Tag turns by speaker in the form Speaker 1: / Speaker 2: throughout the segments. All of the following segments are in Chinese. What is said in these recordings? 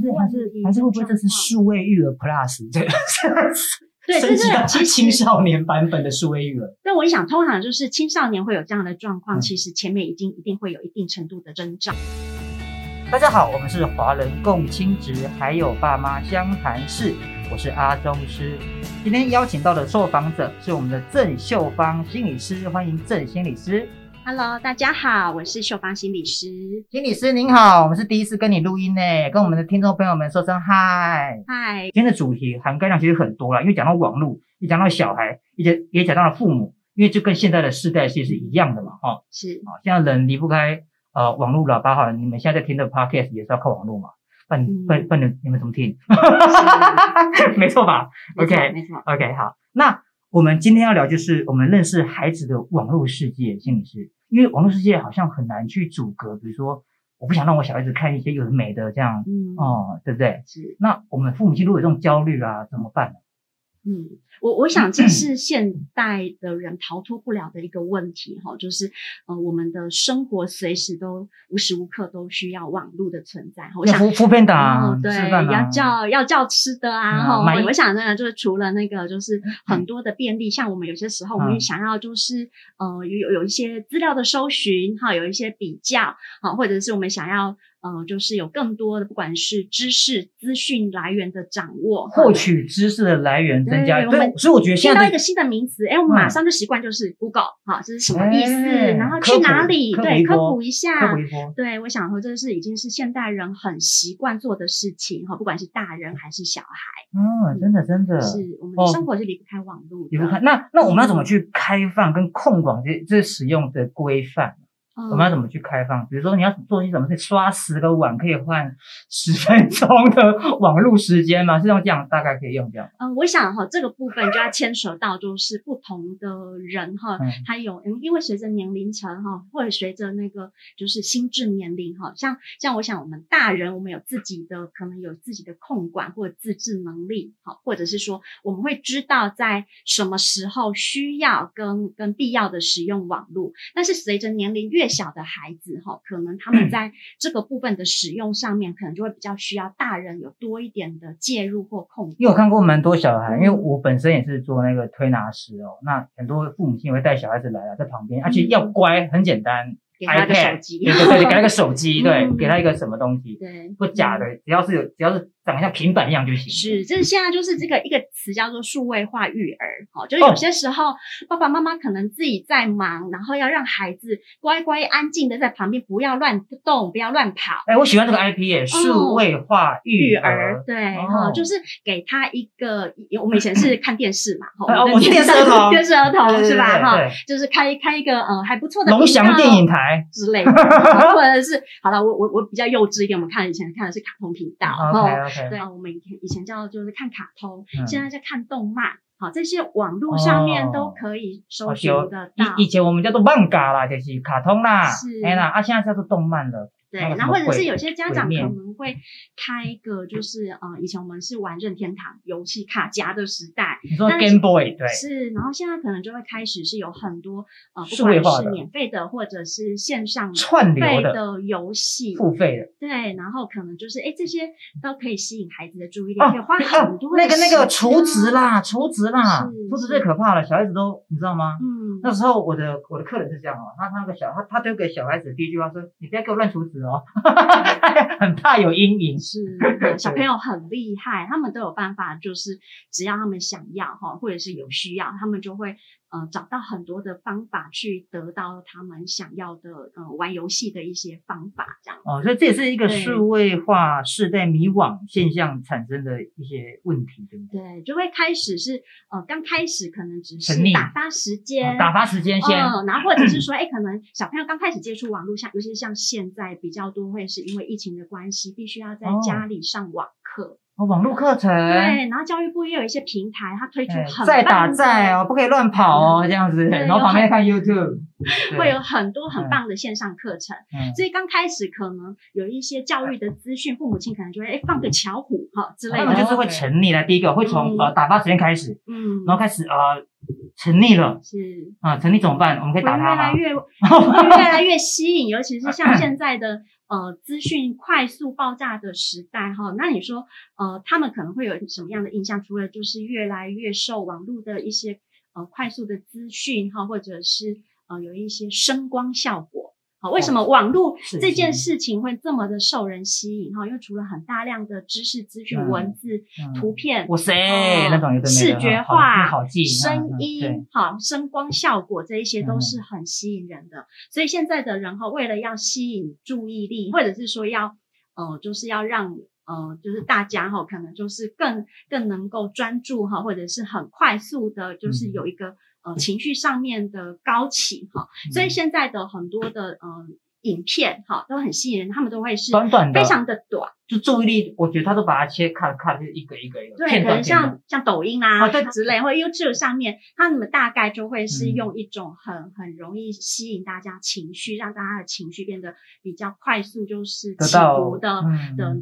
Speaker 1: 是还是还是会不会这是数位育儿 Plus 这个？
Speaker 2: 对，
Speaker 1: 升级到青少年版本的数位育儿。
Speaker 2: 但我想，通常就是青少年会有这样的状况，
Speaker 1: 嗯
Speaker 2: 其实前面已经一定会有一定程度的征兆。
Speaker 1: 大家好，我们是华人共亲职，还有爸妈相谈室，我是阿中师。今天邀请到的受访者是我们的郑秀芳心理师，欢迎郑心理师。
Speaker 2: Hello，大家好，我是秀芳心理师。
Speaker 1: 心理师您好，我们是第一次跟你录音呢，跟我们的听众朋友们说声嗨。
Speaker 2: 嗨，
Speaker 1: 今天的主题涵盖量其实很多了，因为讲到网络，也讲到小孩，也也讲到了父母，因为就跟现在的世代其实是一样的嘛，哈、
Speaker 2: 是
Speaker 1: 啊，现在人离不开呃网络喇叭哈，你们现在在听的 podcast 也是要靠网络嘛，不然
Speaker 2: 嗯
Speaker 1: 不然不然你们怎么听？没错吧
Speaker 2: 没错
Speaker 1: ？OK
Speaker 2: 没错。
Speaker 1: OK，好，那我们今天要聊就是我们认识孩子的网络世界，心理师，因为网络世界好像很难去阻隔，比如说我不想让我小孩子看一些有的没的这样，
Speaker 2: 嗯，
Speaker 1: 哦，对不对？
Speaker 2: 是，
Speaker 1: 那我们父母亲如果有这种焦虑啊，怎么办呢？
Speaker 2: 嗯，我我想这是现代的人逃脱不了的一个问题哈，就是呃，我们的生活随时都无时无刻都需要网络的存在。我想
Speaker 1: 要扶扶片打
Speaker 2: 哦，对，
Speaker 1: 啊
Speaker 2: 要叫要叫吃的啊，哈、我想真的就是除了那个，就是很多的便利，像我们有些时候我们也
Speaker 1: 嗯
Speaker 2: 想要就是呃有有一些资料的搜寻哈，有一些比较哈，或者是我们想要呃就是有更多的不管是知识资讯来源的掌握，
Speaker 1: 获取知识的来源增加，
Speaker 2: 对
Speaker 1: 所以我觉得现在的
Speaker 2: 到一个新的名词，哎，我们马
Speaker 1: 嗯
Speaker 2: 上就习惯就是 Google 哈，这是什么意思？
Speaker 1: 哎
Speaker 2: 然后去哪里？对，科普一下。对，我想说这是已经是现代人很习惯做的事情哈，不管是大人还是小孩，
Speaker 1: 嗯，真的真的
Speaker 2: 是我们生活是离不开网络的。
Speaker 1: 你不开，那那我们要怎么去开放跟控管这这使用的规范？
Speaker 2: 嗯
Speaker 1: 我们要怎么去开放？比如说你要做些什么事，刷十个碗可以换十分钟的网络时间吗？是用这样大概可以用这样。
Speaker 2: 嗯，我想哈，这个部分就要牵扯到就是不同的人哈
Speaker 1: 嗯，
Speaker 2: 他有嗯，因为随着年龄层哈，或者随着那个就是心智年龄哈，像像我想我们大人，我们有自己的可能有自己的控管或者自制能力哈，或者是说我们会知道在什么时候需要跟跟必要的使用网络，但是随着年龄越小的孩子哈，可能他们在这个部分的使用上面，可能就会比较需要大人有多一点的介入或控制。
Speaker 1: 因为我看过蛮多小孩，
Speaker 2: 嗯
Speaker 1: 因为我本身也是做那个推拿师哦，那很多父母亲也会带小孩子来啊，在旁边，而且要乖，很简单。
Speaker 2: 嗯给他个手机。
Speaker 1: 对对对，给他个手机，对，
Speaker 2: 嗯。
Speaker 1: 给他一个什么东西，
Speaker 2: 对，
Speaker 1: 不假的，只要是有，只要是长得像平板一样就行。
Speaker 2: 是，这现在就是这个一个词叫做数位化育儿，好，就是有些时候爸爸妈妈可能自己在忙，然后要让孩子乖乖安静的在旁边，不要乱动，不要乱跑。
Speaker 1: 哎，我喜欢这个 IP 耶，数位化育
Speaker 2: 育儿
Speaker 1: 儿。
Speaker 2: 对
Speaker 1: 哦。
Speaker 2: 哈、就是给他一个，我们以前是看电视嘛，哈、
Speaker 1: 电视儿童。
Speaker 2: 电视儿童是吧？哈就是开开一个呃还不错的
Speaker 1: 龙翔电影台
Speaker 2: 之类的，或者是好了，我我我比较幼稚一点，我们看以前看的是卡通频道
Speaker 1: ，，OK
Speaker 2: 哈
Speaker 1: OK，
Speaker 2: 对啊，我们以前以前叫就是看卡通，
Speaker 1: 嗯
Speaker 2: 现在在看动漫，好，这些网络上面
Speaker 1: 哦
Speaker 2: 都可以搜
Speaker 1: 哦
Speaker 2: 寻得到。
Speaker 1: 以以前我们叫做漫画啦，就是卡通啦，
Speaker 2: 是
Speaker 1: 哎啦，啊，现在叫做动漫了。
Speaker 2: 对，然后或者是有些家长可能会开一个，就是呃，以前我们是玩任天堂游戏卡夹的时代，
Speaker 1: 你说 Game Boy 对，
Speaker 2: 是，然后现在可能就会开始是有很多呃，不管是免费的或者是线上
Speaker 1: 串流的
Speaker 2: 费的游戏，
Speaker 1: 付费的。
Speaker 2: 对，然后可能就是哎，这些都可以吸引孩子的注意力，
Speaker 1: 哦
Speaker 2: 可以花很多
Speaker 1: 那个那个
Speaker 2: 时间
Speaker 1: 储值，啦，储值啦
Speaker 2: 是，
Speaker 1: 储值最可怕了，小孩子都你知道吗？
Speaker 2: 嗯，
Speaker 1: 那时候我的我的客人是这样哦，他他那个小他他丢给小孩子第一句话说：“你不要给我乱储值哦，很怕有阴影。
Speaker 2: 是小朋友很厉害，他们都有办法，就是只要他们想要哈，或者是有需要，他们就会呃找到很多的方法去得到他们想要的呃玩游戏的一些方法，这样。
Speaker 1: 哦，所以这也是一个数位化世代迷惘现象产生的一些问题，对不对？
Speaker 2: 对，就会开始是呃，刚开始可能只是打发时间，
Speaker 1: 哦打发时间先，
Speaker 2: 嗯，然后或者是说，哎，可能小朋友刚开始接触网络，像尤其是像现在比较多，会是因为疫情的关系，必须要在
Speaker 1: 哦
Speaker 2: 家里上网课。
Speaker 1: 哦，网络课程，
Speaker 2: 对，然后教育部也有一些平台，它推出
Speaker 1: 哎
Speaker 2: 很
Speaker 1: 在打
Speaker 2: 棒的
Speaker 1: 再哦，不可以乱跑哦，这样子，然后旁边看 YouTube，对。
Speaker 2: 会有很多很
Speaker 1: 嗯。
Speaker 2: 棒的线上课程。
Speaker 1: 嗯。
Speaker 2: 所以刚开始可能有一些教育的资讯，父母亲可能就会哎放个巧虎哈之类的，
Speaker 1: 他们就是会沉溺来，第一个会从
Speaker 2: 嗯。
Speaker 1: 呃打发时间开始，
Speaker 2: 嗯，
Speaker 1: 然后开始呃沉溺了
Speaker 2: 是
Speaker 1: 啊，成立怎么办？我们可以
Speaker 2: 会
Speaker 1: 打他吗？
Speaker 2: 越来越 会越来越吸引，尤其是像 现在的呃资讯快速爆炸的时代哈，那你说呃他们可能会有什么样的印象？除了就是越来越受网络的一些呃快速的资讯哈，或者是呃有一些声光效果。好，为什么网络这件事情会这么的受人吸引哈？因为除了很大量的知识资讯、
Speaker 1: 嗯
Speaker 2: 文字、
Speaker 1: 嗯。
Speaker 2: 图片、
Speaker 1: 哇塞，
Speaker 2: 哦
Speaker 1: 那种
Speaker 2: 视觉化、声音、好声光效果，这一些都
Speaker 1: 嗯。
Speaker 2: 是很吸引人的。所以现在的人哈，为了要吸引注意力，或者是说要呃，就是要让呃，就是大家哈，可能就是更更能够专注哈，或者是很快速的，就是
Speaker 1: 嗯。
Speaker 2: 有一个呃情绪上面的高起哈。所以
Speaker 1: 嗯
Speaker 2: 现在的很多的呃影片哈都很吸引人，他们都会是
Speaker 1: 短短的
Speaker 2: 非常的短。
Speaker 1: 就注意力，我觉得他都把它切看看，就是一个一个一个
Speaker 2: 对，
Speaker 1: 片
Speaker 2: 可能像像抖音啊，
Speaker 1: 啊对
Speaker 2: 之类，或者 YouTube 上面，他们大概就会是
Speaker 1: 嗯
Speaker 2: 用一种很很容易吸引大家情绪，让大家的情绪变得比较快速，就是起伏的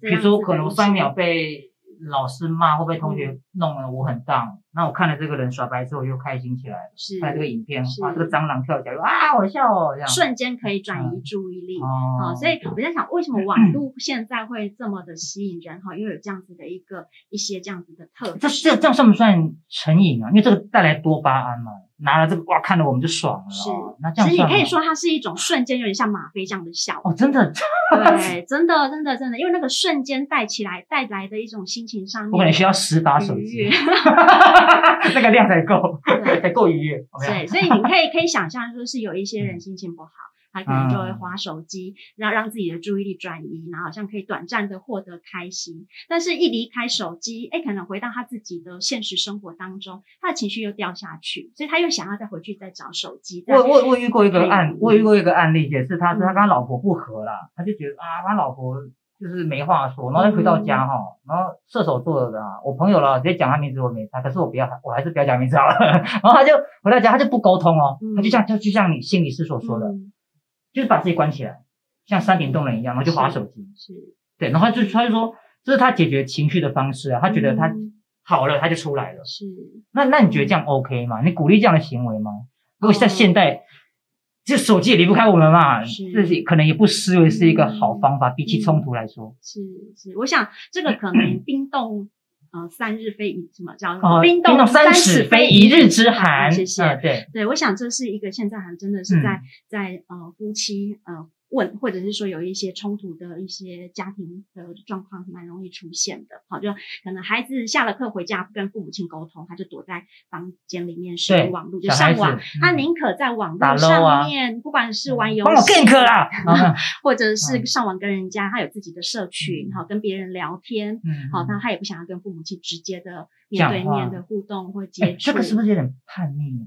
Speaker 1: 比如说可能三秒被老师骂，或被同
Speaker 2: 嗯
Speaker 1: 学弄了我很荡，那我看了这个人耍白之后，又开心起来了。
Speaker 2: 是
Speaker 1: 看了这个影片，
Speaker 2: 是
Speaker 1: 哇，这个蟑螂跳起来，啊，好笑哦，这样。
Speaker 2: 瞬间可以转移
Speaker 1: 嗯
Speaker 2: 注意力。
Speaker 1: 哦
Speaker 2: 好，所以我在想，为什么网 络现在会这么的吸引人？哈，因为有这样子的一个一些这样子的特
Speaker 1: 这
Speaker 2: 质。
Speaker 1: 这这样算不算成瘾啊？因为这个带来多巴胺嘛，拿了这个哇，看了我们就爽了
Speaker 2: 是
Speaker 1: 哦。那这样
Speaker 2: 其实你可以说它是一种瞬间，有点像吗啡这样的效果。
Speaker 1: 哦，真的，
Speaker 2: 对，真的，真的，真的，因为那个瞬间带起来带来的一种心情上面，
Speaker 1: 我可能需要十把手
Speaker 2: 愉
Speaker 1: 机
Speaker 2: 悦，
Speaker 1: 那个量才够，才够愉悦。
Speaker 2: 对，所以你可以可以想象，就是有一些人心情不好，他可能就会
Speaker 1: 嗯
Speaker 2: 划手机，然后让自己的注意力转移，然后好像可以短暂的获得开心，但是一离开手机，哎，可能回到他自己的现实生活当中，他的情绪又掉下去，所以他又想要再回去再找手机，
Speaker 1: 我我我遇过一个案
Speaker 2: 嗯，
Speaker 1: 我遇过一个案例，也是他是
Speaker 2: 嗯。
Speaker 1: 他跟他老婆不和了，他就觉得啊，他老婆就是没话说，然后他回到家哈，然后射手座的啊，我朋友了，直接讲他名字我没他，可是我不要他，我还是不要讲名字好了。然后他就回到家，他就不沟通哦
Speaker 2: 嗯，
Speaker 1: 他就像就就像你心理师所说的，
Speaker 2: 嗯
Speaker 1: 就是把自己关起来，像山顶洞人一样，然后就划手机。
Speaker 2: 是，
Speaker 1: 对，然后他就他就说这是他解决情绪的方式啊，他觉得他
Speaker 2: 嗯
Speaker 1: 好了，他就出来了。
Speaker 2: 是。
Speaker 1: 那那你觉得这样 OK 吗？你鼓励这样的行为吗？如果在
Speaker 2: 哦
Speaker 1: 现代，这手机也离不开我们嘛，
Speaker 2: 是
Speaker 1: 这是可能也不失为是一个好方法，比起冲突来说。
Speaker 2: 是是，我想这个可能冰冻呃三日非一什么叫
Speaker 1: 哦，
Speaker 2: 冰
Speaker 1: 冻三
Speaker 2: 尺
Speaker 1: 尺非一日之寒。
Speaker 2: 谢谢。
Speaker 1: 嗯对，
Speaker 2: 对，我想这是一个现在还真的是在、
Speaker 1: 嗯
Speaker 2: 在呃夫妻呃问，或者是说有一些冲突的一些家庭的状况，蛮容易出现的。好，就可能孩子下了课回家不跟父母亲沟通，他就躲在房间里面使用网络，就上网。他
Speaker 1: 嗯
Speaker 2: 宁可在网
Speaker 1: 打
Speaker 2: 络上面，不管是玩游
Speaker 1: 帮我
Speaker 2: 戏
Speaker 1: gank 啦。嗯
Speaker 2: 或者是
Speaker 1: 嗯
Speaker 2: 上网跟人家，他有自己的社群，好、跟别人聊天，
Speaker 1: 嗯
Speaker 2: 好、那他也不想要跟父母亲直接的面对面的互动或
Speaker 1: 哎
Speaker 2: 接触。
Speaker 1: 这个是不是有点叛逆呢？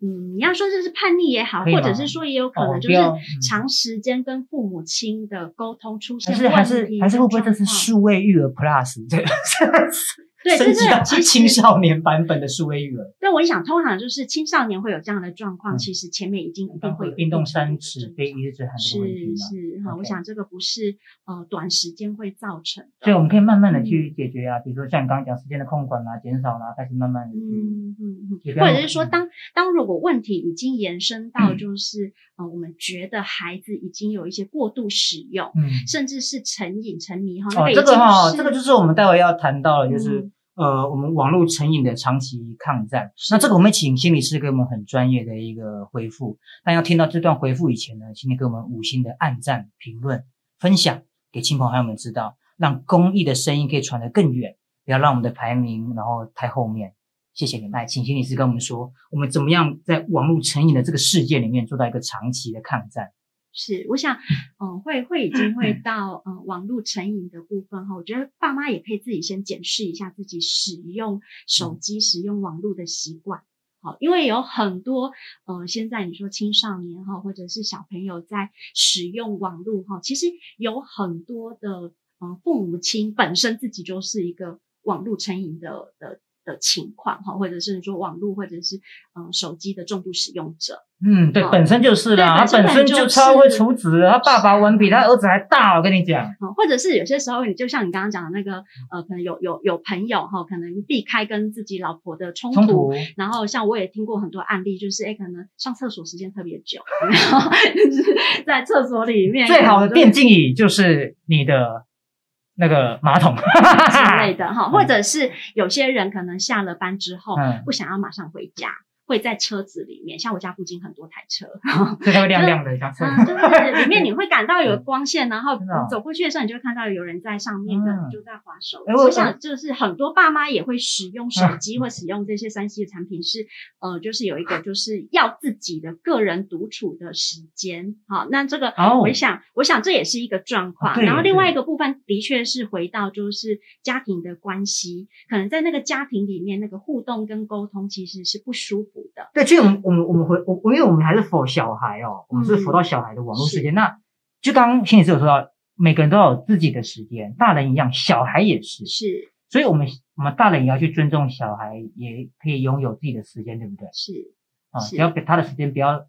Speaker 2: 嗯，你要说这是叛逆也好，或者是说也有可
Speaker 1: 哦
Speaker 2: 能就是长时间跟父母亲的沟通出现
Speaker 1: 还是还是
Speaker 2: 问题
Speaker 1: 还是会不会这是数位育儿 Plus？这
Speaker 2: 对，
Speaker 1: 升级到
Speaker 2: 这是
Speaker 1: 青少年版本的数位育儿。
Speaker 2: 但我想，通常就是青少年会有这样的状况，
Speaker 1: 嗯
Speaker 2: 其实前面已经一定会有
Speaker 1: 冰冻三尺非一日之寒的
Speaker 2: 是
Speaker 1: 问题嘛。
Speaker 2: 是哈，我想这个不是呃短时间会造成的。
Speaker 1: 所以我们可以慢慢的去解决啊，比如说像你刚刚讲时间的控管啦、减少啦，开始慢慢的去。
Speaker 2: 嗯嗯嗯，或者是说
Speaker 1: 嗯
Speaker 2: 当，当如果问题已经延伸到
Speaker 1: 嗯
Speaker 2: 就是、呃，我们觉得孩子已经有一些过度使用，
Speaker 1: 嗯，
Speaker 2: 甚至是成瘾沉迷哈，
Speaker 1: 这个哈，
Speaker 2: 是
Speaker 1: 这个就是我们待会要谈到的，就是、
Speaker 2: 嗯
Speaker 1: 呃，我们网络成瘾的长期抗战。那这个我们请心理师给我们很专业的一个回复。但要听到这段回复以前呢，请你给我们五星的按赞、评论、分享给亲朋好友们知道，让公益的声音可以传得更远，不要让我们的排名然后太后面。谢谢你们，来，请心理师跟我们说，我们怎么样在网络成瘾的这个世界里面做到一个长期的抗战。
Speaker 2: 是，我想，嗯、会会已经会到嗯、呃网络成瘾的部分哈，我觉得爸妈也可以自己先检视一下自己使用手机、使用网络的习惯。好，因为有很多呃，现在你说青少年哈，或者是小朋友在使用网络哈，其实有很多的呃父母亲本身自己就是一个网络成瘾的的的情况哈，或者是说网络或者是嗯手机的重度使用者。
Speaker 1: 嗯，对，
Speaker 2: 哦
Speaker 1: 本身就是啦，他本身
Speaker 2: 就
Speaker 1: 超会处子，他爸爸文比他儿子还大，我跟你讲。
Speaker 2: 哦，或者是有些时候，你就像你刚刚讲的那个，呃，可能有有有朋友哈，可能避开跟自己老婆的冲突，然后像我也听过很多案例，就是哎，可能上厕所时间特别久，然后就是在厕所里面
Speaker 1: 最好的电
Speaker 2: 竞
Speaker 1: 竞椅就是你的那个马桶
Speaker 2: 之类的哈，
Speaker 1: 嗯
Speaker 2: 或者是有些人可能下了班之后
Speaker 1: 嗯
Speaker 2: 不想要马上回家。会在车子里面，像我家附近很多台车，
Speaker 1: 所以它会亮亮的，像车。
Speaker 2: 嗯，就是里面你会感到有光线，然后走过去的时候，你就会看到有人在上面，
Speaker 1: 嗯
Speaker 2: 可能就在划手
Speaker 1: 我
Speaker 2: 我想就是很多爸妈也会使用手 机或使用这些三 C 的产品，是呃，就是有一个就是要自己的个人独处的时间。好，那这个
Speaker 1: 哦。
Speaker 2: 我想，我想这也是一个状况。然后另外一个部分的确是回到就是家庭的关系，可能在那个家庭里面，那个互动跟沟通其实是不舒服的。
Speaker 1: 对，其实我们我们我们回我我因为我们还是否小孩哦，我们是
Speaker 2: 嗯
Speaker 1: 否到小孩的网络时间。那就刚刚心理师有说到，每个人都有自己的时间，大人一样，小孩也是。
Speaker 2: 是
Speaker 1: 所以我们我们大人也要去尊重小孩，也可以拥有自己的时间，对不对？
Speaker 2: 是，
Speaker 1: 啊，
Speaker 2: 是
Speaker 1: 只要给他的时间不要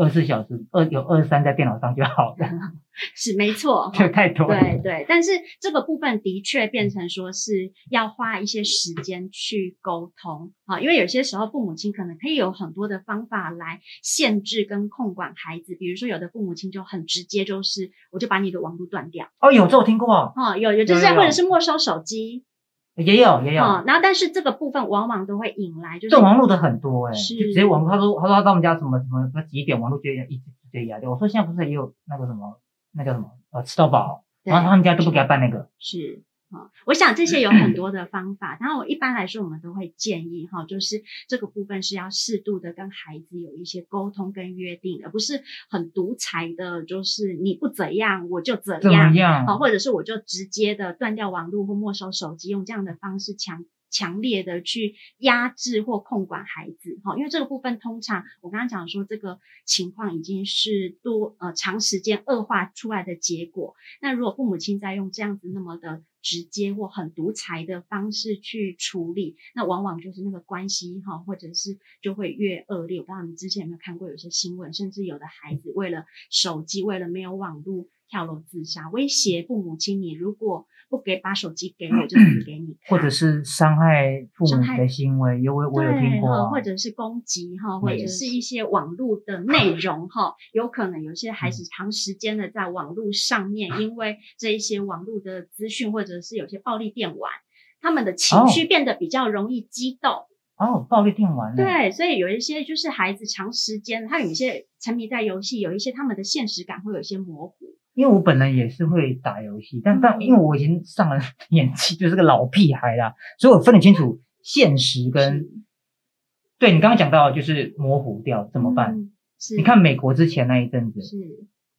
Speaker 1: 二十四小时，二有二十三在电脑上就好了，
Speaker 2: 是没错。
Speaker 1: 这太多了。
Speaker 2: 对对，但是这个部分的确变成说是要花一些时间去沟通啊，因为有些时候父母亲可能可以有很多的方法来限制跟控管孩子，比如说有的父母亲就很直接，就是我就把你的网络断掉
Speaker 1: 哦，有这我听过哦，
Speaker 2: 啊，有有就是或者是没收手机
Speaker 1: 也有也有。
Speaker 2: 啊，然后但是这个部分往往都会引来就是
Speaker 1: 这种网络的很多哎、
Speaker 2: 是
Speaker 1: 就直接网络，他说他说他到我们家什么什么什么几点网络就一直直接压掉。我说现在不是也有那个什么那叫什么呃吃到饱，然后他们家都不给他办那个。
Speaker 2: 是啊，我想这些有 很多的方法，然后我一般来说我们都会建议哈，就是这个部分是要适度的跟孩子有一些沟通跟约定，而不是很独裁的，就是你不怎样我就怎样，或者是我就直接的断掉网络或没收手机，用这样的方式强。强烈的去压制或控管孩子，哈，因为这个部分通常我刚刚讲说，这个情况已经是多呃长时间恶化出来的结果，那如果父母亲在用这样子那么的直接或很独裁的方式去处理，那往往就是那个关系哈，或者是就会越恶劣。我不知道你之前有没有看过有些新闻，甚至有的孩子为了手机，为了没有网络跳楼自杀，威胁父母亲：你如果不给把手机给我，就死给你。
Speaker 1: 或者是伤害父母的行为，有我我有听过啊，
Speaker 2: 或者是攻击哈，或者是一些网络的内容哈，有可能有些孩子长时间的在网络上面，因为这一些网络的资讯或者是有些暴力电玩，他们的情绪变得比较容易激动。
Speaker 1: 哦，暴力电玩，
Speaker 2: 对，所以有一些就是孩子长时间，他有一些沉迷在游戏，有一些他们的现实感会有一些模糊。
Speaker 1: 因为我本人也是会打游戏，但但
Speaker 2: 嗯
Speaker 1: 因为我已经上了 年纪，就是个老屁孩啦，所以我分得清楚现实跟对你刚刚讲到就是模糊掉怎么办？你看美国之前那一阵子，
Speaker 2: 是，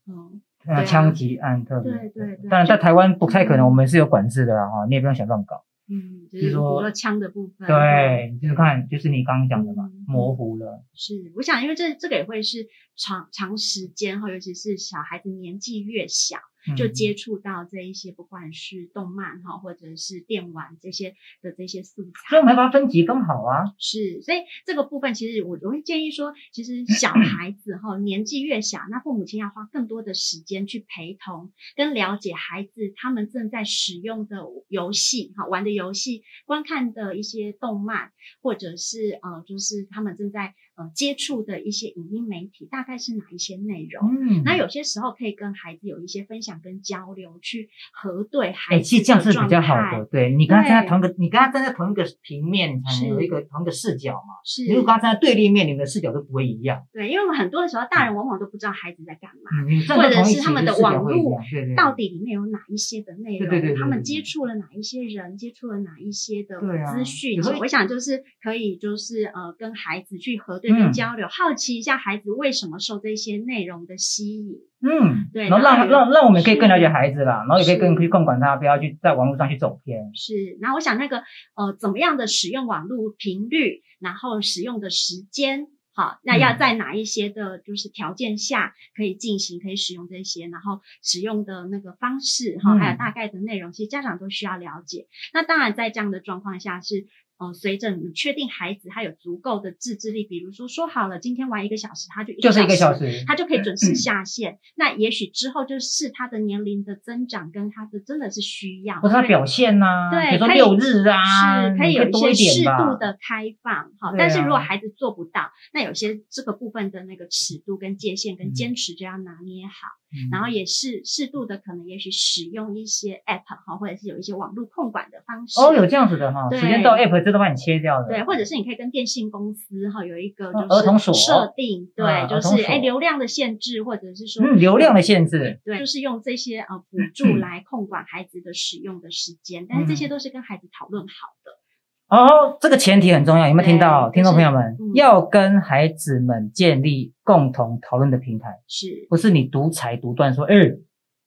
Speaker 2: 嗯，
Speaker 1: 枪击案特别，
Speaker 2: 对对对
Speaker 1: 当然在台湾不太可能，
Speaker 2: 嗯
Speaker 1: 我们是有管制的啦哈，你也不用想乱搞。
Speaker 2: 嗯，就
Speaker 1: 就是是说
Speaker 2: 比如说枪的部分，
Speaker 1: 对，就是看，就是你刚刚讲的嘛
Speaker 2: 嗯，
Speaker 1: 模糊了。
Speaker 2: 是，我想，因为这这个也会是长长时间哈，尤其是小孩子年纪越小，就
Speaker 1: 嗯
Speaker 2: 接触到这一些，不管是动漫哈，或者是电玩这些的这些素材。
Speaker 1: 所以我们要把它分级分好啊。
Speaker 2: 是，所以这个部分其实我我会建议说，其实小孩子哈年纪越小，那父母亲要花更多的时间去陪同跟了解孩子他们正在使用的游戏哈玩的游戏、观看的一些动漫，或者是呃就是他们正在呃接触的一些影音媒体，大概是哪一些内容。
Speaker 1: 嗯，
Speaker 2: 那有些时候可以跟孩子有一些分享跟交流，去核对
Speaker 1: 哎，
Speaker 2: 孩子
Speaker 1: 其实这样是比较好的。对你跟他站在同一个，你跟他站在同一个平面，你才能有一个同一个视角嘛。
Speaker 2: 是
Speaker 1: 如果跟他站在对立面，你们的视角都不会一样。
Speaker 2: 对，因为我们很多的时候，大人往往都不知道孩子在干嘛。或者是他们的网络到底里面有哪一些的内容？
Speaker 1: 对对对对
Speaker 2: 他们接触了哪一些人？接触了哪一些的资讯？
Speaker 1: 有时候
Speaker 2: 我想就是可以，就是呃，跟孩子去核对
Speaker 1: 嗯
Speaker 2: 跟交流，好奇一下孩子为什么受这些内容的吸引。
Speaker 1: 嗯，
Speaker 2: 对
Speaker 1: 然后让让让我们可以更了解孩子啦，然后也可以更
Speaker 2: 是
Speaker 1: 可以控管他，不要去在网络上去走偏。
Speaker 2: 是，然后我想那个呃，怎么样的使用网络频率，然后使用的时间。好，那要
Speaker 1: 嗯
Speaker 2: 在哪一些的，就是条件下可以进行，可以使用这些，然后使用的那个方式，哈、
Speaker 1: 嗯
Speaker 2: 还有大概的内容，其实家长都需要了解。那当然，在这样的状况下是，呃，随着你确定孩子他有足够的自制力，比如说说好了今天玩一个小时，他就
Speaker 1: 就是一个小时，
Speaker 2: 他就可以准时下线。那也许之后就是他的年龄的增长跟他的真的是需要，
Speaker 1: 或者他表现呐，
Speaker 2: 对，
Speaker 1: 比如说六日啊，
Speaker 2: 是可以有
Speaker 1: 多
Speaker 2: 一些适度的开放，哈，但是如果孩子做不到，那有些这个部分的那个尺度跟界限跟坚持就要拿捏好。然后也是适度的，可能也许使用一些 app 哈，或者是有一些网络控管的方式。
Speaker 1: 哦，有这样子的哈，时间到 app 这都帮你切掉了。
Speaker 2: 对，或者是你可以跟电信公司哈有一个就是
Speaker 1: 儿童锁
Speaker 2: 设定，对，就是哎流量的限制，或者是说
Speaker 1: 嗯流量的限制，
Speaker 2: 对，就是用这些呃辅助来控管孩子的使用的时间，但是这些都是跟孩子讨论好的。
Speaker 1: 哦，这个前提很重要，有没有听到，听众朋友们？要跟孩子们建立共同讨论的平台，
Speaker 2: 是
Speaker 1: 不是你独裁独断说，哎？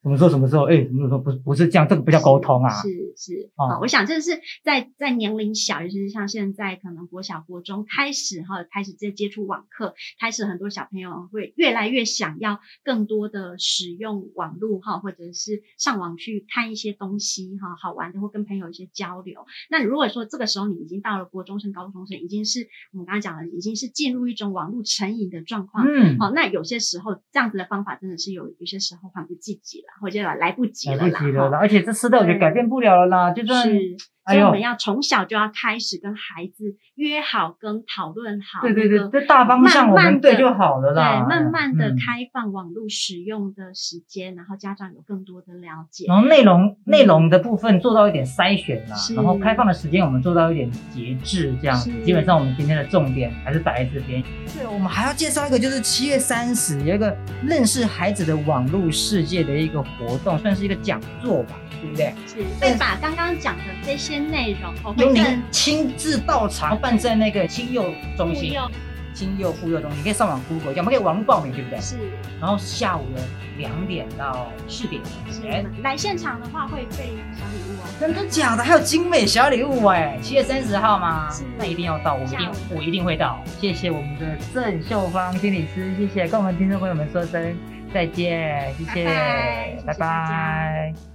Speaker 1: 什么时候？什么时候？哎，什么时候？不不是这样，这个不叫沟通啊。
Speaker 2: 是是啊，我想这是在在年龄小，尤其是像现在可能国小国中开始哈，开始在接触网课，开始很多小朋友会越来越想要更多的使用网络哈，或者是上网去看一些东西哈，好玩的或跟朋友一些交流。那如果说这个时候你已经到了国中生、高中生，已经是我们刚刚讲的，已经是进入一种网络成瘾的状况，嗯，好，那有些时候这样子的方法真的是有有些时候缓不济急了。我觉得来不及了，
Speaker 1: 来不及了，而且这时代我觉得改变不了了啦，就算。
Speaker 2: 所以我们要从小就要开始跟孩子约好、跟讨论好。
Speaker 1: 对对对，这大方向我们对就好了
Speaker 2: 啦。对，慢慢的开放网络使用的时间，然后家长有更多的了解。
Speaker 1: 然后内容内容的部分做到一点筛选啦，然后开放的时间我们做到一点节制，这样子。基本上我们今天的重点还是摆在这边。对，我们还要介绍一个，就是七月三十有一个认识孩子的网络世界的一个活动，算是一个讲座吧。对不对？
Speaker 2: 是会把刚刚讲的这些内容，
Speaker 1: 由您亲自到场办在那个亲幼中心，亲幼妇幼中心，你可以上网 Google，我们可以网络报名，对不对？
Speaker 2: 是。
Speaker 1: 然后下午的两点到四点，
Speaker 2: 是。来现场的话会备小礼物哦。
Speaker 1: 真的假的？还有精美小礼物哎！七月三十号吗？是。那一定要到，我一定我一定会到。谢谢我们的郑秀芳心理师，谢谢，跟我们听众朋友们说声再见，谢谢，拜拜。